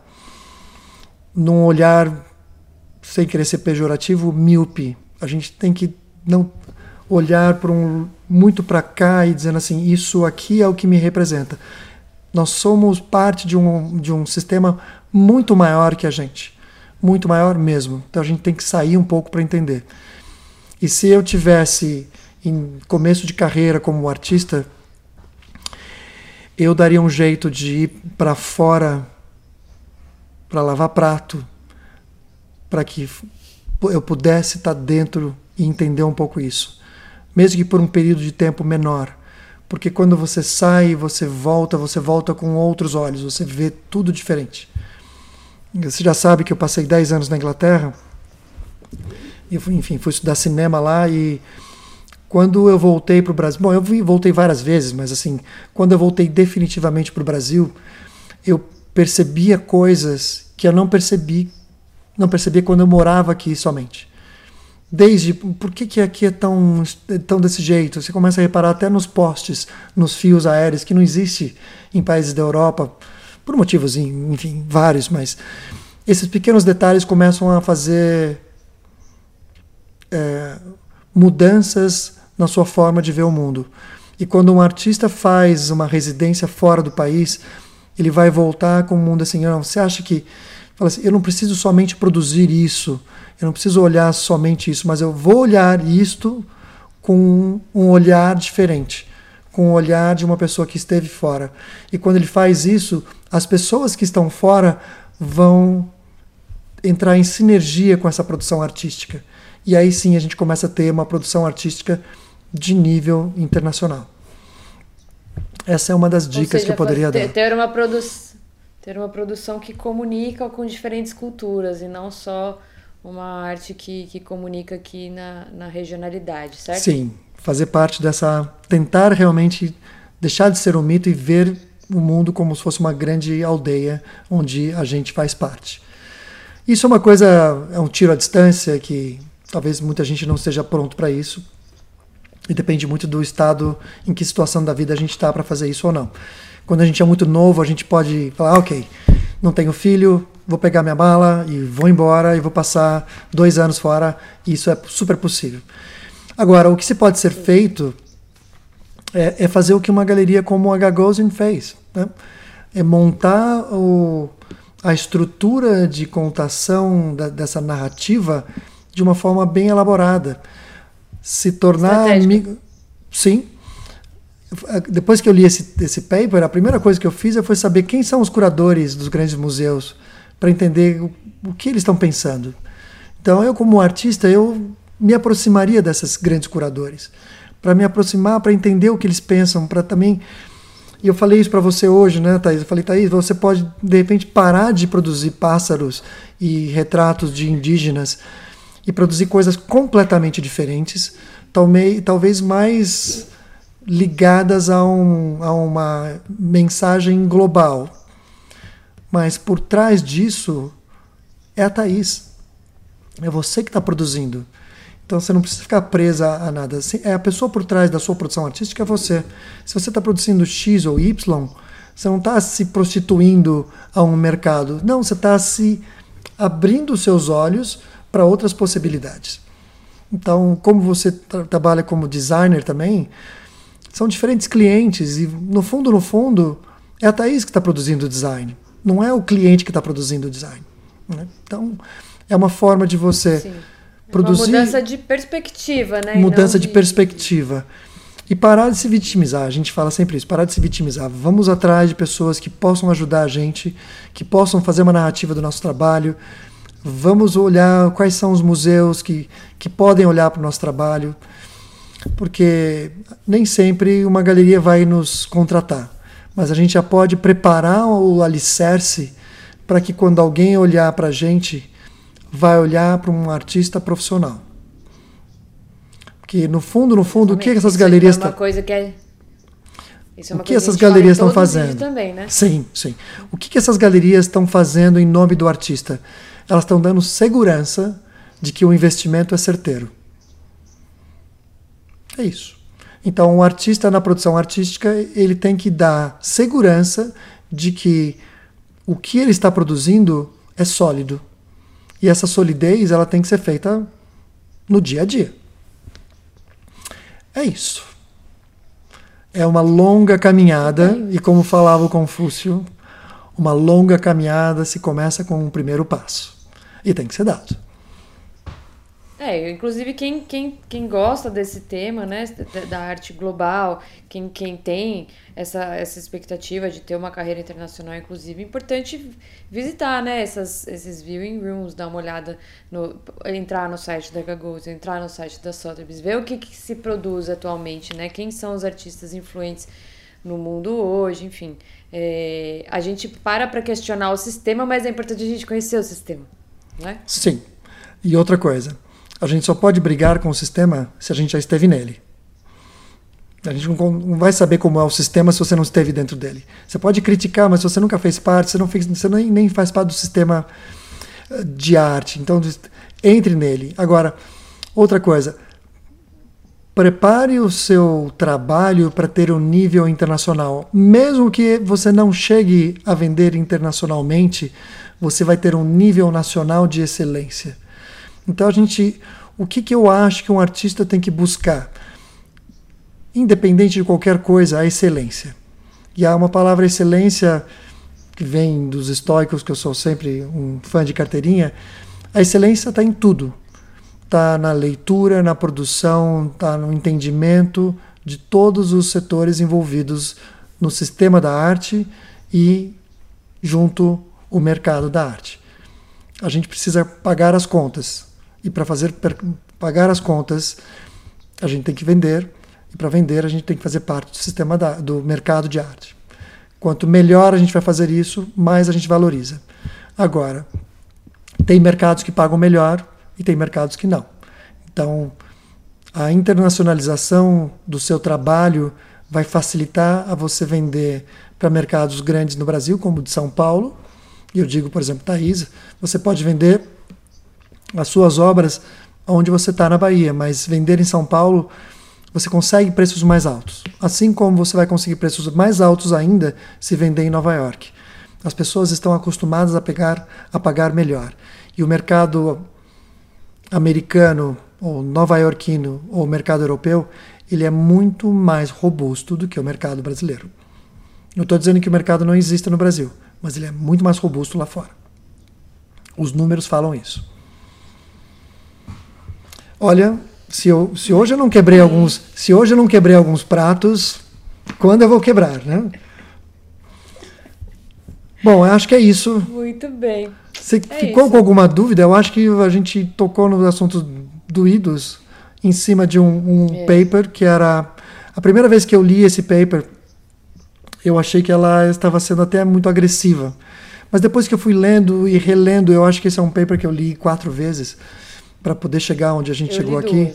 num olhar sem querer ser pejorativo, míope. A gente tem que não olhar para um muito para cá e dizendo assim, isso aqui é o que me representa. Nós somos parte de um, de um sistema muito maior que a gente. Muito maior mesmo. Então a gente tem que sair um pouco para entender. E se eu tivesse em começo de carreira como artista, eu daria um jeito de ir para fora para lavar prato, para que eu pudesse estar tá dentro e entender um pouco isso, mesmo que por um período de tempo menor. Porque quando você sai, você volta, você volta com outros olhos, você vê tudo diferente. Você já sabe que eu passei 10 anos na Inglaterra, e enfim, fui estudar cinema lá e quando eu voltei para o Brasil, bom, eu voltei várias vezes, mas assim, quando eu voltei definitivamente para o Brasil, eu percebia coisas que eu não percebi, não percebia quando eu morava aqui somente. Desde por que, que aqui é tão, tão desse jeito? Você começa a reparar até nos postes, nos fios aéreos, que não existe em países da Europa, por motivos, enfim, vários, mas esses pequenos detalhes começam a fazer é, mudanças na sua forma de ver o mundo. E quando um artista faz uma residência fora do país, ele vai voltar com o mundo assim, não, você acha que fala assim, eu não preciso somente produzir isso, eu não preciso olhar somente isso, mas eu vou olhar isto com um olhar diferente, com o olhar de uma pessoa que esteve fora. E quando ele faz isso, as pessoas que estão fora vão entrar em sinergia com essa produção artística. E aí sim a gente começa a ter uma produção artística de nível internacional. Essa é uma das dicas seja, que eu poderia ter, dar. Ter uma, produ ter uma produção que comunica com diferentes culturas e não só uma arte que, que comunica aqui na, na regionalidade, certo? Sim, fazer parte dessa. tentar realmente deixar de ser um mito e ver o mundo como se fosse uma grande aldeia onde a gente faz parte. Isso é uma coisa, é um tiro à distância que talvez muita gente não esteja pronto para isso. E depende muito do estado, em que situação da vida a gente está para fazer isso ou não. Quando a gente é muito novo, a gente pode falar, ah, ok, não tenho filho, vou pegar minha mala e vou embora e vou passar dois anos fora. Isso é super possível. Agora, o que se pode ser feito é, é fazer o que uma galeria como a Gagosian fez. Né? É montar o, a estrutura de contação da, dessa narrativa de uma forma bem elaborada. Se tornar amigo. Sim. Depois que eu li esse, esse paper, a primeira coisa que eu fiz foi saber quem são os curadores dos grandes museus, para entender o, o que eles estão pensando. Então, eu, como artista, eu me aproximaria desses grandes curadores, para me aproximar, para entender o que eles pensam, para também e eu falei isso para você hoje, né, Thaís? Eu falei, Thaís, você pode, de repente, parar de produzir pássaros e retratos de indígenas e produzir coisas completamente diferentes, talvez mais ligadas a, um, a uma mensagem global. Mas por trás disso é a Thaís. É você que está produzindo. Então você não precisa ficar presa a nada. É a pessoa por trás da sua produção artística é você. Se você está produzindo X ou Y, você não está se prostituindo a um mercado. Não, você está se abrindo seus olhos para outras possibilidades. Então, como você tra trabalha como designer também, são diferentes clientes e, no fundo, no fundo, é a Thaís que está produzindo o design. Não é o cliente que está produzindo o design. Né? Então, é uma forma de você... Sim produzir. Uma mudança de perspectiva, né? Mudança de, de perspectiva. E parar de se vitimizar, a gente fala sempre isso, parar de se vitimizar. Vamos atrás de pessoas que possam ajudar a gente, que possam fazer uma narrativa do nosso trabalho. Vamos olhar quais são os museus que, que podem olhar para o nosso trabalho, porque nem sempre uma galeria vai nos contratar, mas a gente já pode preparar o alicerce para que quando alguém olhar para a gente, vai olhar para um artista profissional. Porque no fundo, no fundo, o que essas galerias estão. É uma coisa que é. Isso é uma o que essas galerias estão fazendo? Também, né? Sim, sim. O que, que essas galerias estão fazendo em nome do artista? Elas estão dando segurança de que o investimento é certeiro. É isso. Então, o artista na produção artística ele tem que dar segurança de que o que ele está produzindo é sólido, e essa solidez ela tem que ser feita no dia a dia. É isso. É uma longa caminhada, e como falava o Confúcio, uma longa caminhada se começa com um primeiro passo. E tem que ser dado. É, inclusive quem, quem, quem gosta desse tema, né, da arte global, quem, quem tem essa, essa expectativa de ter uma carreira internacional, inclusive, é importante visitar, né, essas, esses viewing rooms, dar uma olhada, no, entrar no site da Gagos, entrar no site da Sotheby's, ver o que, que se produz atualmente, né, quem são os artistas influentes no mundo hoje, enfim. É, a gente para para questionar o sistema, mas é importante a gente conhecer o sistema, né? Sim. E outra coisa, a gente só pode brigar com o sistema se a gente já esteve nele. A gente não vai saber como é o sistema se você não esteve dentro dele. Você pode criticar, mas se você nunca fez parte, você, não fez, você nem, nem faz parte do sistema eh, de arte. Então, entre nele. Agora, Outra coisa, prepare o seu trabalho para ter um nível internacional. Mesmo que você não chegue a vender internacionalmente, você vai ter um nível nacional de excelência. Então a gente, o que, que eu acho que um artista tem que buscar? Independente de qualquer coisa, a excelência. E há uma palavra excelência que vem dos estoicos, que eu sou sempre um fã de carteirinha. A excelência está em tudo. Está na leitura, na produção, está no entendimento de todos os setores envolvidos no sistema da arte e junto o mercado da arte. A gente precisa pagar as contas. E para fazer pagar as contas, a gente tem que vender. E para vender, a gente tem que fazer parte do sistema da, do mercado de arte. Quanto melhor a gente vai fazer isso, mais a gente valoriza. Agora, tem mercados que pagam melhor e tem mercados que não. Então, a internacionalização do seu trabalho vai facilitar a você vender para mercados grandes no Brasil, como o de São Paulo, e eu digo, por exemplo, Thaís, você pode vender as suas obras onde você está na Bahia, mas vender em São Paulo você consegue preços mais altos. Assim como você vai conseguir preços mais altos ainda se vender em Nova York. As pessoas estão acostumadas a, pegar, a pagar melhor. E o mercado americano, ou nova-iorquino, ou mercado europeu, ele é muito mais robusto do que o mercado brasileiro. Não estou dizendo que o mercado não exista no Brasil mas ele é muito mais robusto lá fora. Os números falam isso. Olha, se, eu, se hoje eu não quebrei alguns, se hoje eu não quebrei alguns pratos, quando eu vou quebrar, né? Bom, eu acho que é isso. Muito bem. Você é ficou isso. com alguma dúvida? Eu acho que a gente tocou nos assuntos doídos em cima de um, um é. paper que era a primeira vez que eu li esse paper eu achei que ela estava sendo até muito agressiva. Mas depois que eu fui lendo e relendo, eu acho que esse é um paper que eu li quatro vezes para poder chegar onde a gente eu chegou aqui.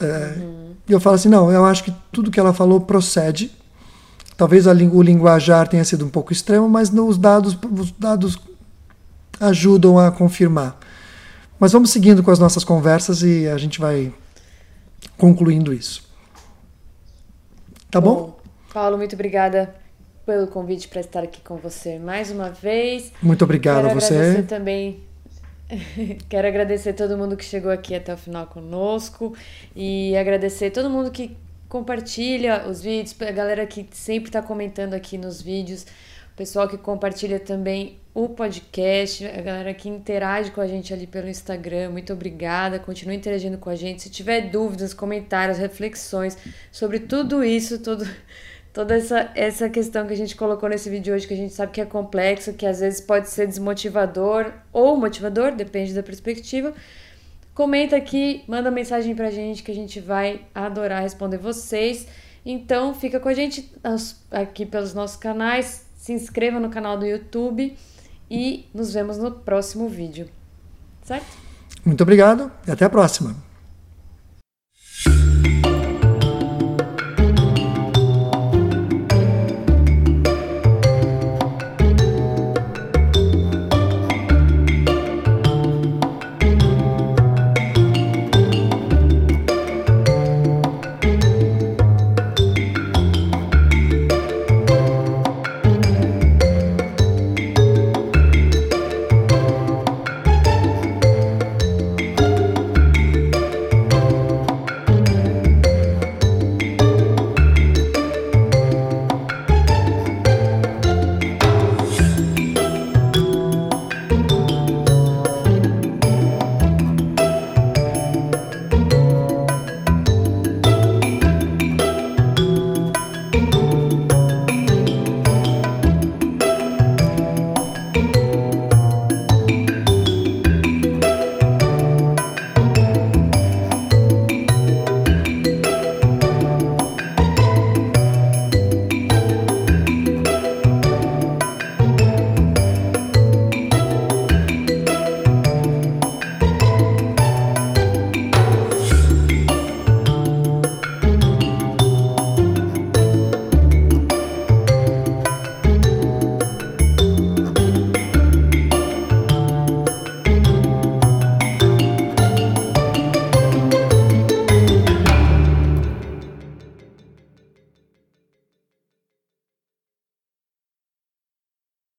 É, uhum. E eu falo assim, não, eu acho que tudo que ela falou procede. Talvez a, o linguajar tenha sido um pouco extremo, mas os dados, os dados ajudam a confirmar. Mas vamos seguindo com as nossas conversas e a gente vai concluindo isso. Tá bom? bom? Paulo, muito obrigada pelo convite para estar aqui com você mais uma vez. Muito obrigado Quero a você. Agradecer também. Quero agradecer todo mundo que chegou aqui até o final conosco e agradecer todo mundo que compartilha os vídeos, a galera que sempre está comentando aqui nos vídeos, o pessoal que compartilha também o podcast, a galera que interage com a gente ali pelo Instagram. Muito obrigada. Continue interagindo com a gente. Se tiver dúvidas, comentários, reflexões sobre tudo isso, tudo toda essa, essa questão que a gente colocou nesse vídeo hoje, que a gente sabe que é complexo, que às vezes pode ser desmotivador ou motivador, depende da perspectiva. Comenta aqui, manda mensagem pra gente que a gente vai adorar responder vocês. Então, fica com a gente aqui pelos nossos canais, se inscreva no canal do YouTube e nos vemos no próximo vídeo. Certo? Muito obrigado e até a próxima.